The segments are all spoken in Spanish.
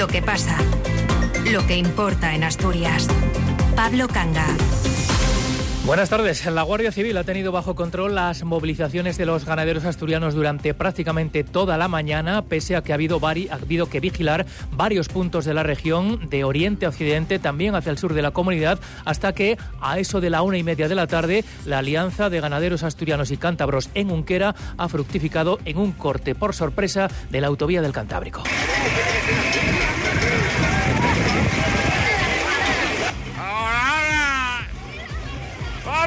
Lo que pasa. Lo que importa en Asturias. Pablo Canga. Buenas tardes. La Guardia Civil ha tenido bajo control las movilizaciones de los ganaderos asturianos durante prácticamente toda la mañana, pese a que ha habido, ha habido, que vigilar varios puntos de la región, de oriente a occidente, también hacia el sur de la comunidad, hasta que a eso de la una y media de la tarde, la Alianza de Ganaderos Asturianos y Cántabros en Unquera ha fructificado en un corte por sorpresa de la autovía del Cantábrico.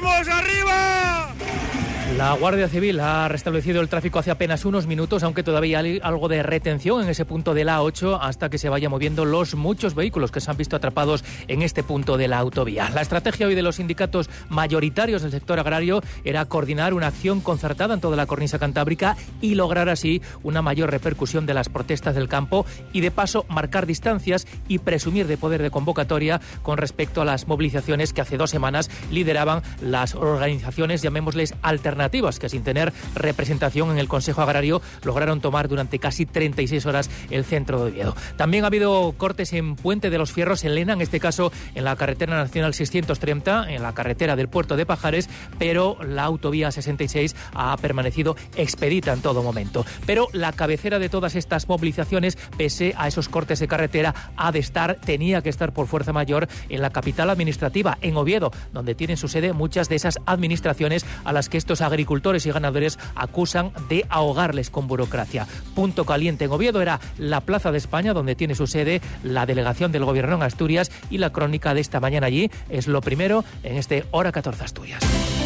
¡Vamos arriba! La Guardia Civil ha restablecido el tráfico hace apenas unos minutos, aunque todavía hay algo de retención en ese punto de la A8 hasta que se vayan moviendo los muchos vehículos que se han visto atrapados en este punto de la autovía. La estrategia hoy de los sindicatos mayoritarios del sector agrario era coordinar una acción concertada en toda la cornisa cantábrica y lograr así una mayor repercusión de las protestas del campo y de paso marcar distancias y presumir de poder de convocatoria con respecto a las movilizaciones que hace dos semanas lideraban las organizaciones, llamémosles alternativas que sin tener representación en el Consejo Agrario lograron tomar durante casi 36 horas el centro de Oviedo. También ha habido cortes en Puente de los Fierros en Lena, en este caso en la carretera nacional 630, en la carretera del puerto de Pajares, pero la autovía 66 ha permanecido expedita en todo momento. Pero la cabecera de todas estas movilizaciones, pese a esos cortes de carretera, ha de estar, tenía que estar por fuerza mayor en la capital administrativa, en Oviedo, donde tienen su sede muchas de esas administraciones a las que estos agricultores y ganadores acusan de ahogarles con burocracia. Punto caliente en Oviedo era la Plaza de España, donde tiene su sede la delegación del Gobierno en Asturias y la crónica de esta mañana allí es lo primero en este Hora 14 Asturias.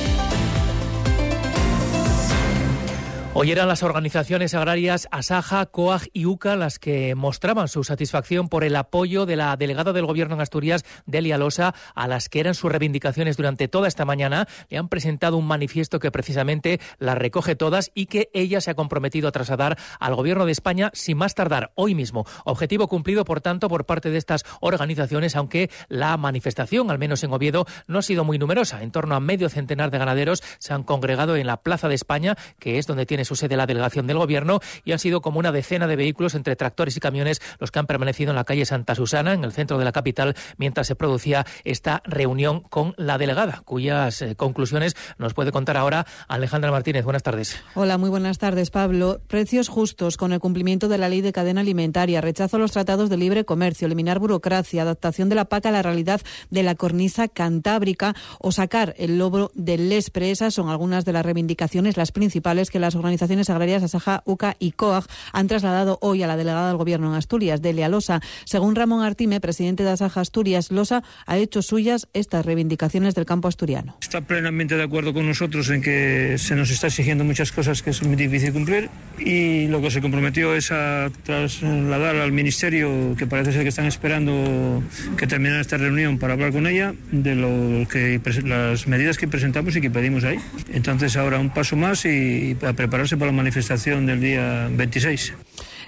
Hoy eran las organizaciones agrarias Asaja, COAG y UCA las que mostraban su satisfacción por el apoyo de la delegada del Gobierno en Asturias, Delia Losa, a las que eran sus reivindicaciones durante toda esta mañana. Le han presentado un manifiesto que precisamente las recoge todas y que ella se ha comprometido a trasladar al Gobierno de España sin más tardar hoy mismo. Objetivo cumplido, por tanto, por parte de estas organizaciones, aunque la manifestación, al menos en Oviedo, no ha sido muy numerosa. En torno a medio centenar de ganaderos se han congregado en la Plaza de España, que es donde tiene su sede la delegación del Gobierno y han sido como una decena de vehículos entre tractores y camiones los que han permanecido en la calle Santa Susana, en el centro de la capital, mientras se producía esta reunión con la delegada, cuyas eh, conclusiones nos puede contar ahora Alejandra Martínez. Buenas tardes. Hola, muy buenas tardes, Pablo. Precios justos con el cumplimiento de la ley de cadena alimentaria, rechazo a los tratados de libre comercio, eliminar burocracia, adaptación de la PAC a la realidad de la cornisa cantábrica o sacar el logro del LESPRE. Esas son algunas de las reivindicaciones, las principales que las organizaciones organizaciones agrarias Asaja, UCA y COAG han trasladado hoy a la delegada del Gobierno en Asturias, Delia Losa. Según Ramón Artime, presidente de Asaja Asturias, Losa ha hecho suyas estas reivindicaciones del campo asturiano. Está plenamente de acuerdo con nosotros en que se nos está exigiendo muchas cosas que es muy difícil cumplir y lo que se comprometió es a trasladar al Ministerio, que parece ser que están esperando que termine esta reunión para hablar con ella, de lo que las medidas que presentamos y que pedimos ahí. Entonces ahora un paso más y a preparar para la manifestación del día 26.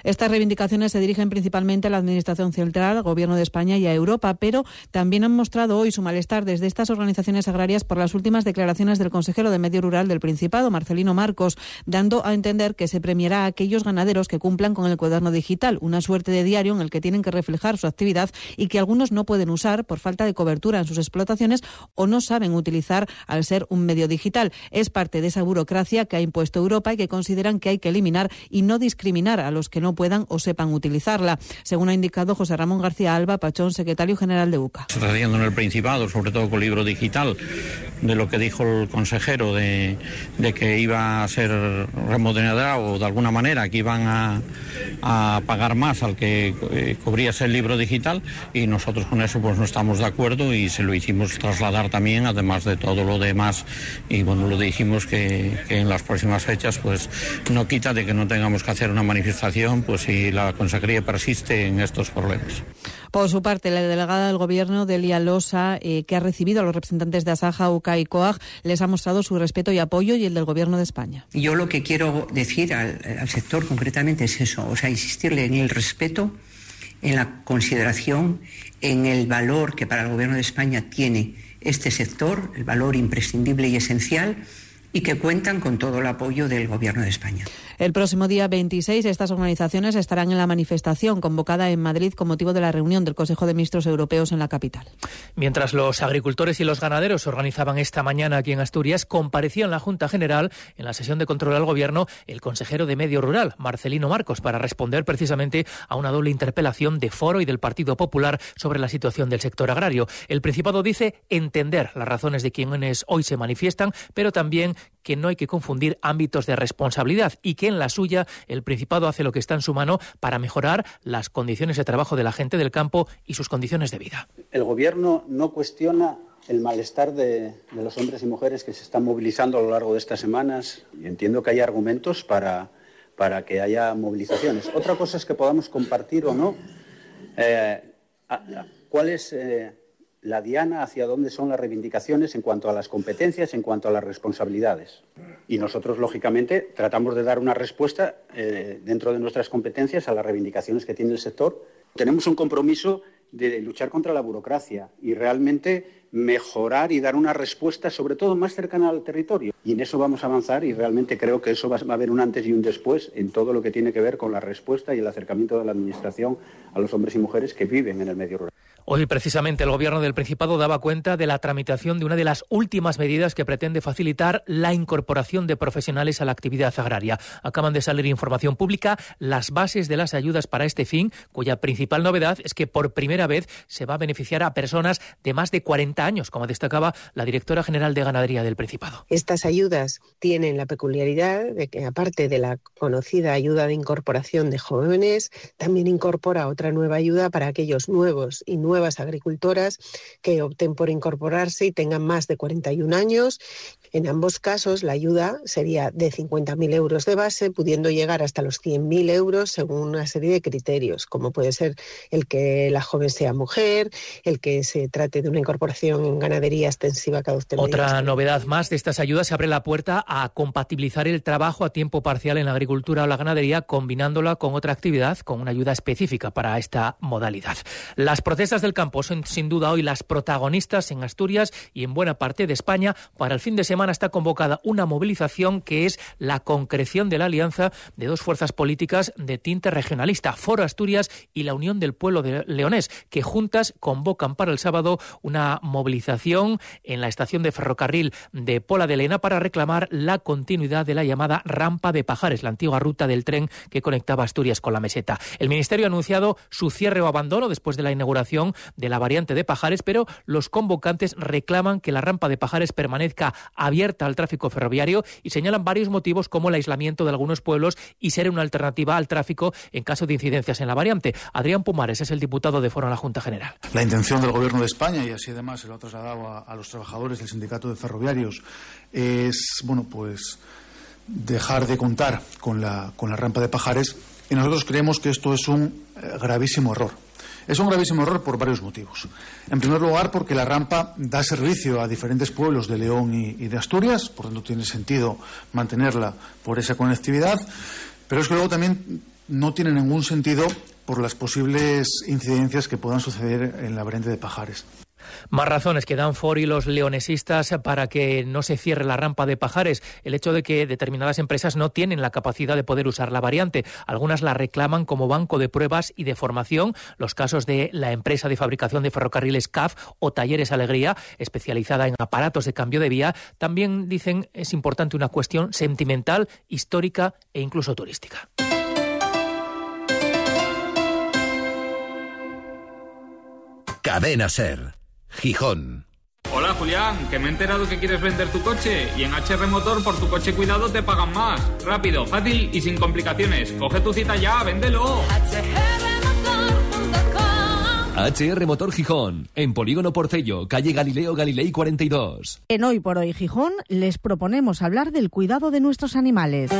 Estas reivindicaciones se dirigen principalmente a la Administración Central, al Gobierno de España y a Europa, pero también han mostrado hoy su malestar desde estas organizaciones agrarias por las últimas declaraciones del consejero de Medio Rural del Principado, Marcelino Marcos, dando a entender que se premiará a aquellos ganaderos que cumplan con el cuaderno digital, una suerte de diario en el que tienen que reflejar su actividad y que algunos no pueden usar por falta de cobertura en sus explotaciones o no saben utilizar al ser un medio digital. Es parte de esa burocracia que ha impuesto Europa y que consideran que hay que eliminar y no discriminar a los que no puedan o sepan utilizarla, según ha indicado José Ramón García Alba, Pachón, secretario general de UCA. Se está haciendo en el Principado, sobre todo con libro digital, de lo que dijo el consejero de, que iba a ser remodelado de alguna manera, que iban a, pagar más al que eh, cubriese el libro digital y nosotros con eso pues no estamos de acuerdo y se lo hicimos trasladar también, además de todo lo demás y bueno, lo dijimos que en las próximas fechas pues no quita de que no tengamos que hacer una manifestación pues si la Consejería persiste en estos problemas. Por su parte, la delegada del Gobierno, Delia Losa, eh, que ha recibido a los representantes de Asaja, UCA y COAG, les ha mostrado su respeto y apoyo y el del Gobierno de España. Yo lo que quiero decir al, al sector concretamente es eso, o sea, insistirle en el respeto, en la consideración, en el valor que para el Gobierno de España tiene este sector, el valor imprescindible y esencial y que cuentan con todo el apoyo del Gobierno de España. El próximo día 26 estas organizaciones estarán en la manifestación convocada en Madrid con motivo de la reunión del Consejo de Ministros Europeos en la capital. Mientras los agricultores y los ganaderos organizaban esta mañana aquí en Asturias, comparecía en la Junta General en la sesión de control al Gobierno el consejero de Medio Rural, Marcelino Marcos, para responder precisamente a una doble interpelación de Foro y del Partido Popular sobre la situación del sector agrario. El Principado dice entender las razones de quienes hoy se manifiestan, pero también que no hay que confundir ámbitos de responsabilidad y que en la suya el Principado hace lo que está en su mano para mejorar las condiciones de trabajo de la gente del campo y sus condiciones de vida. El Gobierno no cuestiona el malestar de, de los hombres y mujeres que se están movilizando a lo largo de estas semanas y entiendo que hay argumentos para, para que haya movilizaciones. Otra cosa es que podamos compartir o no eh, cuál es eh, la diana hacia dónde son las reivindicaciones en cuanto a las competencias, en cuanto a las responsabilidades. Y nosotros, lógicamente, tratamos de dar una respuesta eh, dentro de nuestras competencias a las reivindicaciones que tiene el sector. Tenemos un compromiso de luchar contra la burocracia y realmente mejorar y dar una respuesta, sobre todo más cercana al territorio. Y en eso vamos a avanzar y realmente creo que eso va, a haber un antes y un después en todo lo que tiene que ver con la respuesta y el acercamiento de la Administración a los hombres y mujeres que viven en el medio rural. Hoy precisamente el Gobierno del Principado daba cuenta de la tramitación de una de las últimas medidas que pretende facilitar la incorporación de profesionales a la actividad agraria. Acaban de salir información pública las bases de las ayudas para este fin, cuya principal novedad es que por primera vez se va a beneficiar a personas de más de 40 años, como destacaba la directora general de Ganadería del Principado. Estas ayudas tienen la peculiaridad de que, aparte de la conocida ayuda de incorporación de jóvenes, también incorpora otra nueva ayuda para aquellos nuevos y nuevas agricultoras que opten por incorporarse y tengan más de 41 años. En ambos casos, la ayuda sería de 50.000 euros de base, pudiendo llegar hasta los 100.000 euros según una serie de criterios, como puede ser el que la joven sea mujer, el que se trate de una incorporación en ganadería extensiva cada usted Otra novedad más de estas ayudas se abre la puerta a compatibilizar el trabajo a tiempo parcial en la agricultura o la ganadería, combinándola con otra actividad, con una ayuda específica para esta modalidad. Las protestas del campo son sin duda hoy las protagonistas en Asturias y en buena parte de España. Para el fin de semana está convocada una movilización que es la concreción de la alianza de dos fuerzas políticas de tinte regionalista, Foro Asturias y la Unión del Pueblo de Leonés, que juntas convocan para el sábado una movilización en la estación de ferrocarril de Pola de Lena para reclamar la continuidad de la llamada rampa de Pajares, la antigua ruta del tren que conectaba Asturias con la meseta. El Ministerio ha anunciado su cierre o abandono después de la inauguración de la variante de Pajares, pero los convocantes reclaman que la rampa de Pajares permanezca abierta al tráfico ferroviario y señalan varios motivos como el aislamiento de algunos pueblos y ser una alternativa al tráfico en caso de incidencias en la variante. Adrián Pumares es el diputado de Foro en la Junta General. La intención del Gobierno de España, y así además lo ha trasladado a, los trabajadores del Sindicato de Ferroviarios, es, bueno, pues dejar de contar con la, con la rampa de Pajares y nosotros creemos que esto es un eh, gravísimo error. Es un gravísimo error por varios motivos. En primer lugar, porque la rampa da servicio a diferentes pueblos de León y, y de Asturias, por tanto tiene sentido mantenerla por esa conectividad, pero es que luego también no tiene ningún sentido por las posibles incidencias que puedan suceder en la variante de Pajares. Más razones que dan Foro y los leonesistas para que no se cierre la rampa de Pajares. El hecho de que determinadas empresas no tienen la capacidad de poder usar la variante. Algunas la reclaman como banco de pruebas y de formación. Los casos de la empresa de fabricación de ferrocarriles CAF o Talleres Alegría, especializada en aparatos de cambio de vía, también dicen es importante una cuestión sentimental, histórica e incluso turística. Cadena Ser. Gijón. Hola Julián, que me he enterado que quieres vender tu coche y en HR Motor por tu coche cuidado te pagan más. Rápido, fácil y sin complicaciones. Coge tu cita ya, véndelo. HR Motor Gijón, en Polígono Porcello, calle Galileo Galilei 42. En Hoy por Hoy Gijón les proponemos hablar del cuidado de nuestros animales.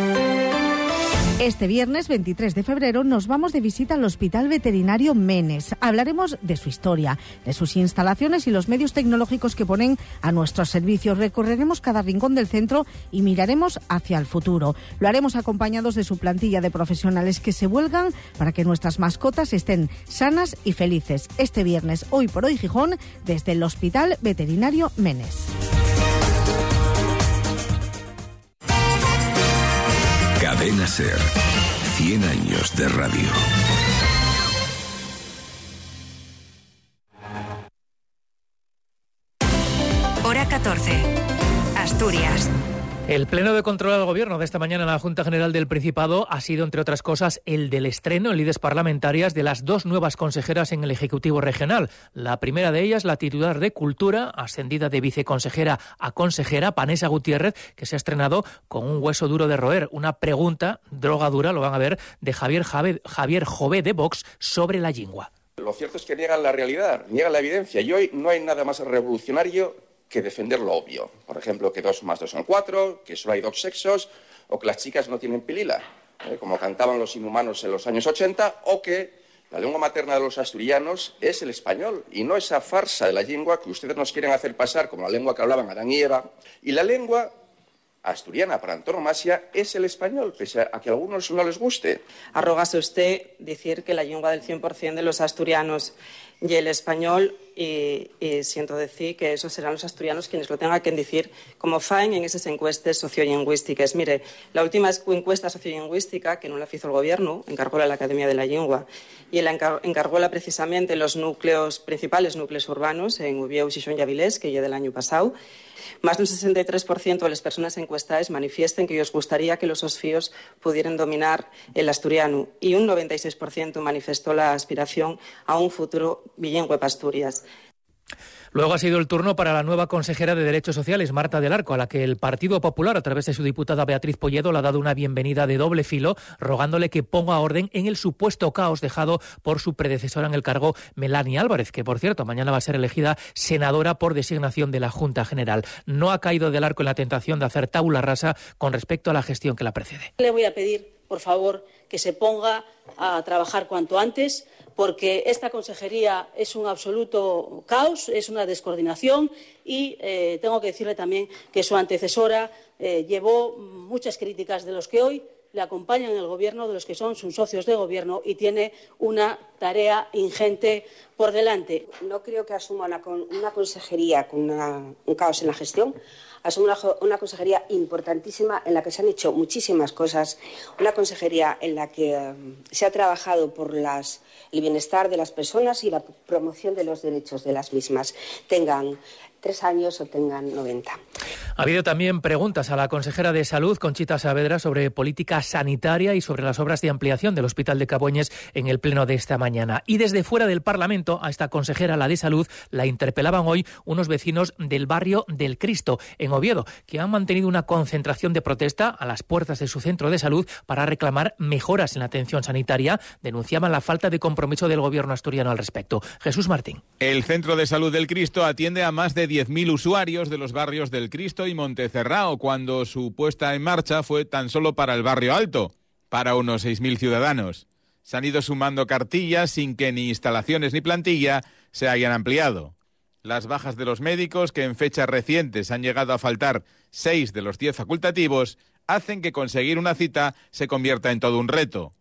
Este viernes 23 de febrero nos vamos de visita al Hospital Veterinario Menes. Hablaremos de su historia, de sus instalaciones y los medios tecnológicos que ponen a nuestro servicio. Recorreremos cada rincón del centro y miraremos hacia el futuro. Lo haremos acompañados de su plantilla de profesionales que se vuelgan para que nuestras mascotas estén sanas y felices. Este viernes, hoy por hoy Gijón, desde el Hospital Veterinario Menes. Cadena Ser. 100 años de radio. Hora 14. Asturias. El pleno de control al gobierno de esta mañana en la Junta General del Principado ha sido, entre otras cosas, el del estreno en líderes parlamentarias de las dos nuevas consejeras en el Ejecutivo Regional. La primera de ellas, la titular de Cultura, ascendida de viceconsejera a consejera, Panesa Gutiérrez, que se ha estrenado con un hueso duro de roer. Una pregunta, droga dura, lo van a ver, de Javier, Javier Jové de Vox sobre la lingua. Lo cierto es que niegan la realidad, niegan la evidencia. Y hoy no hay nada más revolucionario que defender lo obvio. Por ejemplo, que dos más dos son cuatro, que solo hay dos sexos, o que las chicas no tienen pilila, ¿eh? como cantaban los inhumanos en los años 80, o que la lengua materna de los asturianos es el español y no esa farsa de la lengua que ustedes nos quieren hacer pasar como la lengua que hablaban Adán y Eva. Y la lengua asturiana para antonomasia es el español, pese a que a algunos no les guste. Arrogase usted decir que la lengua del 100% de los asturianos y el español y, y, siento decir que esos serán los asturianos quienes lo tengan que decir como faen en esas encuestas sociolingüísticas. Mire, la última encuesta sociolingüística, que no la hizo el Gobierno, encargó a la Academia de la Lengua y la encargóla precisamente en los núcleos principales núcleos urbanos, en Ubieu, Xixón y Avilés, que ya del año pasado, más del 63% de las personas encuestadas manifiesten que les gustaría que los osfíos pudieran dominar el asturiano y un 96% manifestó la aspiración a un futuro bilingüe para Asturias. Luego ha sido el turno para la nueva consejera de Derechos Sociales, Marta del Arco, a la que el Partido Popular, a través de su diputada Beatriz Polledo, le ha dado una bienvenida de doble filo, rogándole que ponga orden en el supuesto caos dejado por su predecesora en el cargo, Melania Álvarez, que por cierto mañana va a ser elegida senadora por designación de la Junta General. No ha caído del arco en la tentación de hacer tabula rasa con respecto a la gestión que la precede. Le voy a pedir, por favor, que se ponga a trabajar cuanto antes porque esta consejería es un absoluto caos, es una descoordinación y eh, tengo que decirle también que su antecesora eh, llevó muchas críticas de los que hoy le acompañan en el gobierno, de los que son sus socios de gobierno y tiene una tarea ingente por delante. No creo que asuma una, consejería con un caos en la gestión es una, una, consejería importantísima en la que se han hecho muchísimas cosas, una consejería en la que um, se ha trabajado por las, el bienestar de las personas y la promoción de los derechos de las mismas, tengan tres años o tengan 90. Ha habido también preguntas a la consejera de Salud, Conchita Saavedra, sobre política sanitaria y sobre las obras de ampliación del Hospital de Caboñes en el pleno de esta mañana. Y desde fuera del Parlamento, a esta consejera, la de Salud, la interpelaban hoy unos vecinos del barrio del Cristo, en Oviedo, que han mantenido una concentración de protesta a las puertas de su centro de salud para reclamar mejoras en la atención sanitaria. Denunciaban la falta de compromiso del gobierno asturiano al respecto. Jesús Martín. El centro de salud del Cristo atiende a más de 10.000 usuarios de los barrios del Cristo y Montecerrao, cuando su puesta en marcha fue tan solo para el barrio alto, para unos 6.000 ciudadanos. Se han ido sumando cartillas sin que ni instalaciones ni plantilla se hayan ampliado. Las bajas de los médicos, que en fechas recientes han llegado a faltar seis de los diez facultativos, hacen que conseguir una cita se convierta en todo un reto.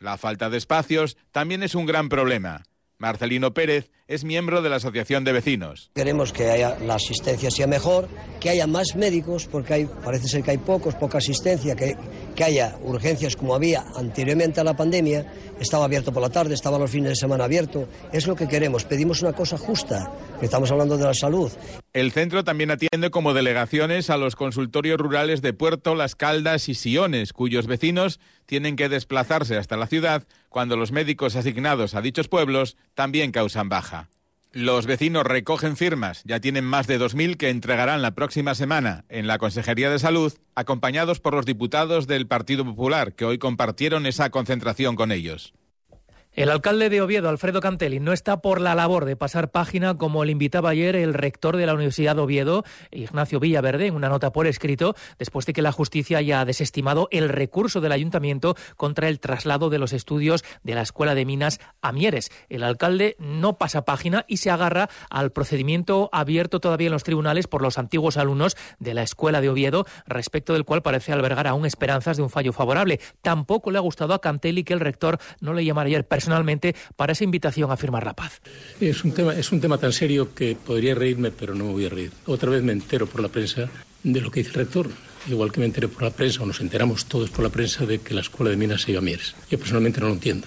La falta de espacios también es un gran problema. Marcelino Pérez es miembro de la Asociación de Vecinos. Queremos que haya, la asistencia sea mejor, que haya más médicos, porque hay, parece ser que hay pocos, poca asistencia, que, que haya urgencias como había anteriormente a la pandemia, estaba abierto por la tarde, estaba los fines de semana abierto. Es lo que queremos, pedimos una cosa justa, que estamos hablando de la salud. El centro también atiende como delegaciones a los consultorios rurales de Puerto, Las Caldas y Siones, cuyos vecinos tienen que desplazarse hasta la ciudad cuando los médicos asignados a dichos pueblos también causan baja. Los vecinos recogen firmas, ya tienen más de 2.000 que entregarán la próxima semana en la Consejería de Salud, acompañados por los diputados del Partido Popular, que hoy compartieron esa concentración con ellos. El alcalde de Oviedo, Alfredo Cantelli, no está por la labor de pasar página como le invitaba ayer el rector de la Universidad de Oviedo, Ignacio Villaverde, en una nota por escrito, después de que la justicia haya desestimado el recurso del ayuntamiento contra el traslado de los estudios de la Escuela de Minas a Mieres. El alcalde no pasa página y se agarra al procedimiento abierto todavía en los tribunales por los antiguos alumnos de la Escuela de Oviedo, respecto del cual parece albergar aún esperanzas de un fallo favorable. Tampoco le ha gustado a Cantelli que el rector no le llamara ayer para esa invitación a firmar la paz. Es un tema, es un tema tan serio que podría reírme, pero no me voy a reír. Otra vez me entero por la prensa de lo que dice el rector. Igual que me enteré por la prensa, o nos enteramos todos por la prensa, de que la escuela de minas se iba a Mieres. Yo personalmente no lo entiendo.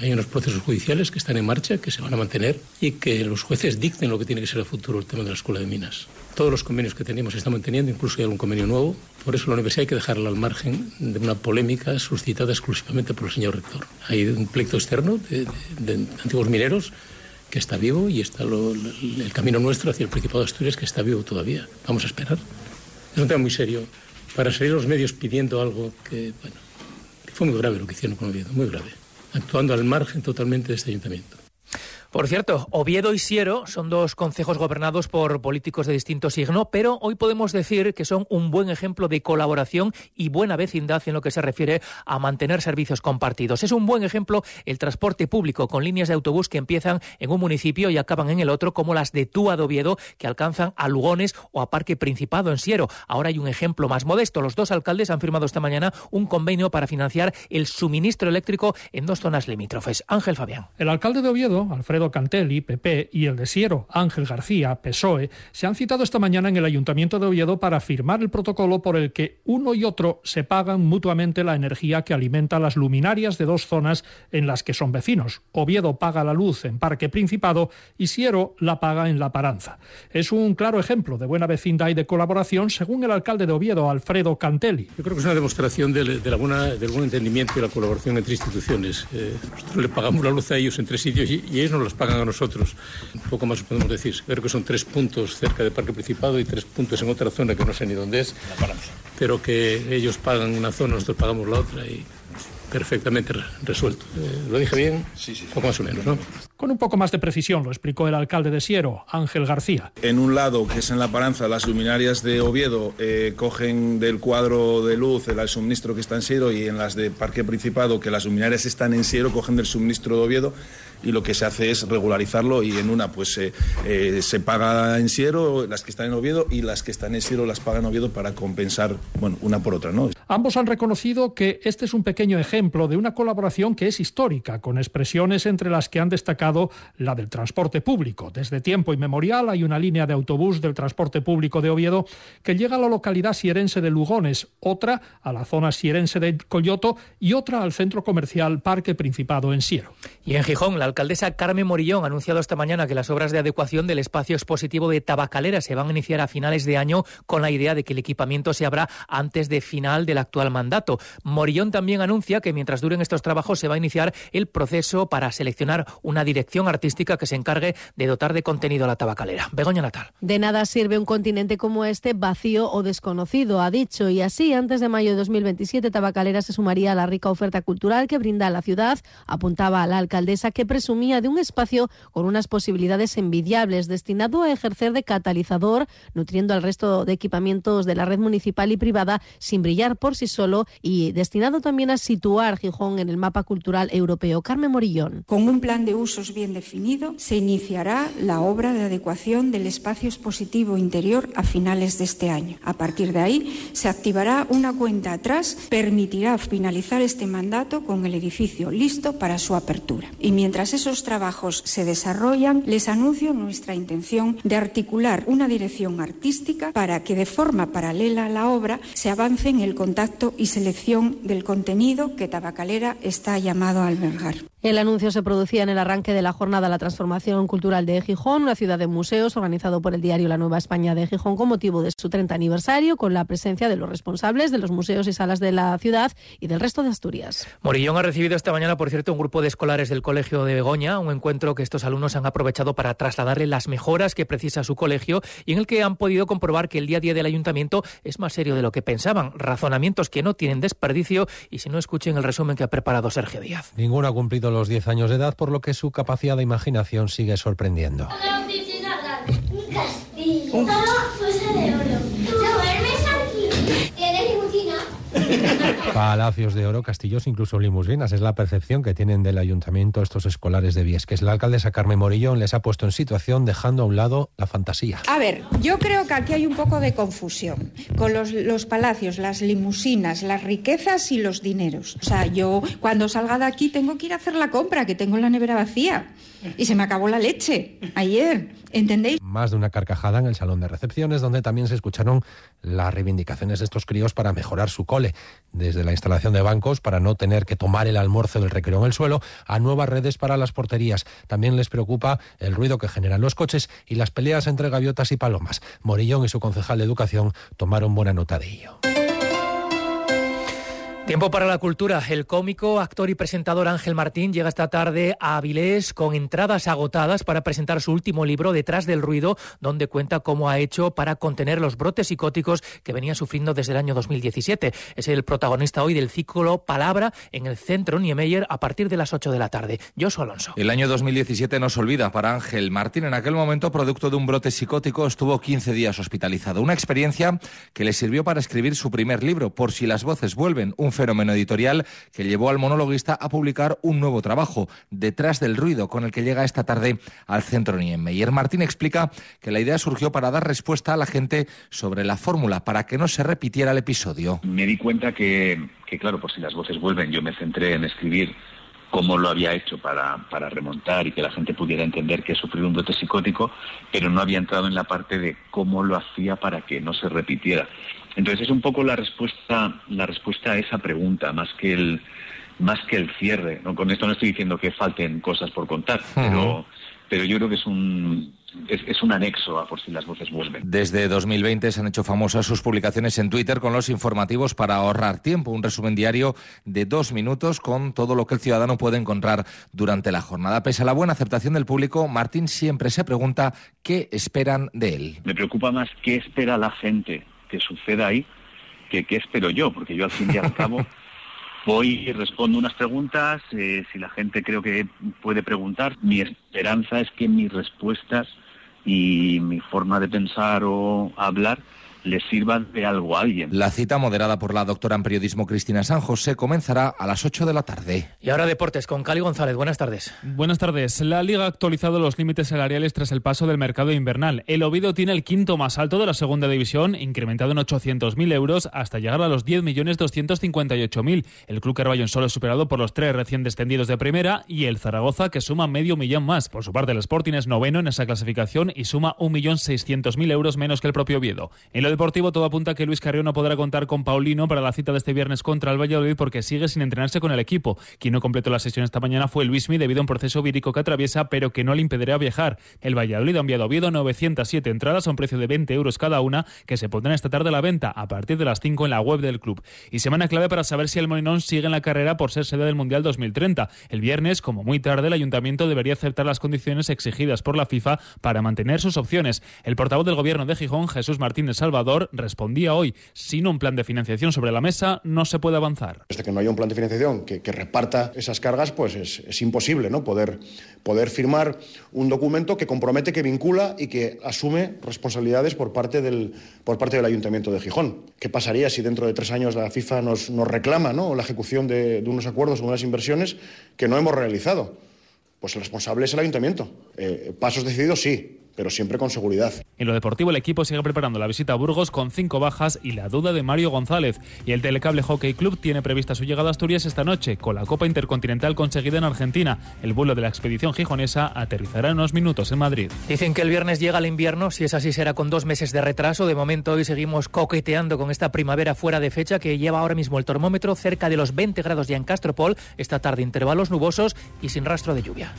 Hay unos procesos judiciales que están en marcha, que se van a mantener y que los jueces dicten lo que tiene que ser el futuro el tema de la escuela de minas. Todos los convenios que tenemos se están manteniendo, incluso hay algún convenio nuevo. Por eso la universidad hay que dejarla al margen de una polémica suscitada exclusivamente por el señor rector. Hay un pleito externo de, antiguos mineros que está vivo y está lo, el camino nuestro hacia el Principado de Asturias que está vivo todavía. Vamos a esperar. Es un tema muy serio. Para salir los medios pidiendo algo que, bueno, fue muy grave lo que hicieron con Oviedo, muy grave actuando al margen totalmente de este ayuntamiento. Por cierto, Oviedo y Siero son dos concejos gobernados por políticos de distinto signo, pero hoy podemos decir que son un buen ejemplo de colaboración y buena vecindad en lo que se refiere a mantener servicios compartidos. Es un buen ejemplo el transporte público con líneas de autobús que empiezan en un municipio y acaban en el otro, como las de Túa de Oviedo, que alcanzan a Lugones o a Parque Principado en Siero. Ahora hay un ejemplo más modesto. Los dos alcaldes han firmado esta mañana un convenio para financiar el suministro eléctrico en dos zonas limítrofes. Ángel Fabián. El alcalde de Oviedo, Alfredo Cantelli, PP, y el de Siero, Ángel García, PSOE, se han citado esta mañana en el Ayuntamiento de Oviedo para firmar el protocolo por el que uno y otro se pagan mutuamente la energía que alimenta las luminarias de dos zonas en las que son vecinos. Oviedo paga la luz en Parque Principado y Siero la paga en La Paranza. Es un claro ejemplo de buena vecindad y de colaboración, según el alcalde de Oviedo, Alfredo Cantelli. Yo creo que es una demostración de, la del buen entendimiento y la colaboración entre instituciones. Eh, nosotros le pagamos la luz a ellos en tres sitios y, ellos nos los pagan a nosotros. Un poco más podemos decir. Creo que son tres puntos cerca del Parque Principado y tres puntos en otra zona que no sé ni dónde es. Pero que ellos pagan una zona, nosotros pagamos la otra y perfectamente resuelto. Eh, ¿Lo dije bien? Sí, sí. Poco más o menos, ¿no? Con un poco más de precisión lo explicó el alcalde de Siero, Ángel García. En un lado, que es en La Paranza, las luminarias de Oviedo eh, cogen del cuadro de luz el suministro que está en Siero y en las de Parque Principado, que las luminarias están en Siero, cogen del suministro de Oviedo y lo que se hace es regularizarlo y en una pues eh, eh, se paga en Siero las que están en Oviedo y las que están en Siero las paga en Oviedo para compensar, bueno, una por otra, ¿no? Ambos han reconocido que este es un pequeño ejemplo de una colaboración que es histórica, con expresiones entre las que han destacado la del transporte público. Desde tiempo inmemorial hay una línea de autobús del transporte público de Oviedo que llega a la localidad sierense de Lugones, otra a la zona sierense de Coyoto y otra al centro comercial Parque Principado en Siero. Y en Gijón, la alcaldesa Carmen Morillón ha anunciado esta mañana que las obras de adecuación del espacio expositivo de Tabacalera se van a iniciar a finales de año con la idea de que el equipamiento se abra antes de final del actual mandato. Morillón también anuncia que mientras duren estos trabajos se va a iniciar el proceso para seleccionar una dirección artística que se encargue de dotar de contenido a la tabacalera. Begoña Natal. De nada sirve un continente como este vacío o desconocido, ha dicho, y así antes de mayo de 2027 Tabacalera se sumaría a la rica oferta cultural que brinda la ciudad, apuntaba la alcaldesa que presumía de un espacio con unas posibilidades envidiables destinado a ejercer de catalizador, nutriendo al resto de equipamientos de la red municipal y privada sin brillar por sí solo y destinado también a situar Gijón en el mapa cultural europeo. Carmen Morillón. Con un plan de usos bien definido, se iniciará la obra de adecuación del espacio expositivo interior a finales de este año. A partir de ahí, se activará una cuenta atrás, permitirá finalizar este mandato con el edificio listo para su apertura. Y mientras esos trabajos se desarrollan, les anuncio nuestra intención de articular una dirección artística para que de forma paralela a la obra se avance en el contacto y selección del contenido que Tabacalera está llamado a albergar. El anuncio se producía en el arranque de la jornada La Transformación Cultural de Gijón, una ciudad de museos organizado por el diario La Nueva España de Gijón con motivo de su 30 aniversario, con la presencia de los responsables de los museos y salas de la ciudad y del resto de Asturias. Morillón ha recibido esta mañana, por cierto, un grupo de escolares del Colegio de Begoña, un encuentro que estos alumnos han aprovechado para trasladarle las mejoras que precisa su colegio y en el que han podido comprobar que el día a día del ayuntamiento es más serio de lo que pensaban. Razonamientos que no tienen desperdicio y si no escuchen el resumen que ha preparado Sergio Díaz. Ninguno ha cumplido los 10 años de edad, por lo que su capacidad de imaginación sigue sorprendiendo. Palacios de oro, castillos, incluso limusinas. Es la percepción que tienen del ayuntamiento estos escolares de Viesques. La alcaldesa Carmen Morillón les ha puesto en situación dejando a un lado la fantasía. A ver, yo creo que aquí hay un poco de confusión con los, los palacios, las limusinas, las riquezas y los dineros. O sea, yo cuando salga de aquí tengo que ir a hacer la compra, que tengo la nevera vacía. Y se me acabó la leche ayer, ¿entendéis? Más de una carcajada en el salón de recepciones, donde también se escucharon las reivindicaciones de estos críos para mejorar su cole, desde la instalación de bancos para no tener que tomar el almuerzo del recreo en el suelo, a nuevas redes para las porterías. También les preocupa el ruido que generan los coches y las peleas entre gaviotas y palomas. Morillón y su concejal de educación tomaron buena nota de ello. Tiempo para la cultura. El cómico, actor y presentador Ángel Martín llega esta tarde a Avilés con entradas agotadas para presentar su último libro, Detrás del Ruido, donde cuenta cómo ha hecho para contener los brotes psicóticos que venía sufriendo desde el año 2017. Es el protagonista hoy del ciclo Palabra en el Centro Niemeyer a partir de las 8 de la tarde. Josu Alonso. El año 2017 no se olvida para Ángel Martín. En aquel momento, producto de un brote psicótico, estuvo 15 días hospitalizado. Una experiencia que le sirvió para escribir su primer libro, Por si las voces vuelven, un fenómeno editorial que llevó al monologuista a publicar un nuevo trabajo, Detrás del ruido, con el que llega esta tarde al centro Niemeyer. Martín explica que la idea surgió para dar respuesta a la gente sobre la fórmula, para que no se repitiera el episodio. Me di cuenta que, que claro, por si las voces vuelven, yo me centré en escribir cómo lo había hecho para, para, remontar y que la gente pudiera entender que he sufrido un brote psicótico, pero no había entrado en la parte de cómo lo hacía para que no se repitiera. Entonces es un poco la respuesta, la respuesta a esa pregunta, más que el, más que el cierre. ¿no? Con esto no estoy diciendo que falten cosas por contar, pero, pero yo creo que es un, es, es, un anexo a por si las voces vuelven. Desde 2020 se han hecho famosas sus publicaciones en Twitter con los informativos para ahorrar tiempo, un resumen diario de dos minutos con todo lo que el ciudadano puede encontrar durante la jornada. Pese a la buena aceptación del público, Martín siempre se pregunta qué esperan de él. Me preocupa más qué espera la gente que suceda ahí que qué espero yo, porque yo al fin y al cabo voy y respondo unas preguntas, eh, si la gente creo que puede preguntar, mi esperanza es que mis respuestas y mi forma de pensar o hablar le sirva de algo a alguien. La cita moderada por la doctora en periodismo Cristina San José comenzará a las 8 de la tarde. Y ahora deportes con Cali González. Buenas tardes. Buenas tardes. La Liga ha actualizado los límites salariales tras el paso del mercado invernal. El Oviedo tiene el quinto más alto de la segunda división, incrementado en 800.000 euros hasta llegar a los 10.258.000. El Club Carballo solo es superado por los tres recién descendidos de primera y el Zaragoza que suma medio millón más. Por su parte, el Sporting es noveno en esa clasificación y suma 1.600.000 euros menos que el propio Oviedo. En lo deportivo todo apunta a que Luis Carrión no podrá contar con Paulino para la cita de este viernes contra el Valladolid porque sigue sin entrenarse con el equipo. Quien no completó la sesión esta mañana fue Luismi debido a un proceso vírico que atraviesa pero que no le impedirá viajar. El Valladolid ha enviado a Oviedo 907 entradas a un precio de 20 euros cada una que se pondrán esta tarde a la venta a partir de las 5 en la web del club. Y semana clave para saber si el Molinón sigue en la carrera por ser sede del Mundial 2030. El viernes, como muy tarde, el ayuntamiento debería aceptar las condiciones exigidas por la FIFA para mantener sus opciones. El portavoz del gobierno de Gijón, Jesús Martínez Salvador, respondía hoy, sin un plan de financiación sobre la mesa no se puede avanzar. Hasta que no haya un plan de financiación que, reparta esas cargas, pues es, imposible ¿no? poder, poder firmar un documento que compromete, que vincula y que asume responsabilidades por parte del, por parte del Ayuntamiento de Gijón. ¿Qué pasaría si dentro de tres años la FIFA nos, nos reclama la ejecución de, de unos acuerdos o unas inversiones que no hemos realizado? Pues el responsable es el Ayuntamiento. Eh, pasos decididos, sí, pero siempre con seguridad. En lo deportivo, el equipo sigue preparando la visita a Burgos con cinco bajas y la duda de Mario González. Y el Telecable Hockey Club tiene prevista su llegada a Asturias esta noche con la Copa Intercontinental conseguida en Argentina. El vuelo de la expedición gijonesa aterrizará en unos minutos en Madrid. Dicen que el viernes llega el invierno, si es así será con dos meses de retraso. De momento hoy seguimos coqueteando con esta primavera fuera de fecha que lleva ahora mismo el termómetro cerca de los 20 grados ya en Castropol. Esta tarde intervalos nubosos y sin rastro de lluvia.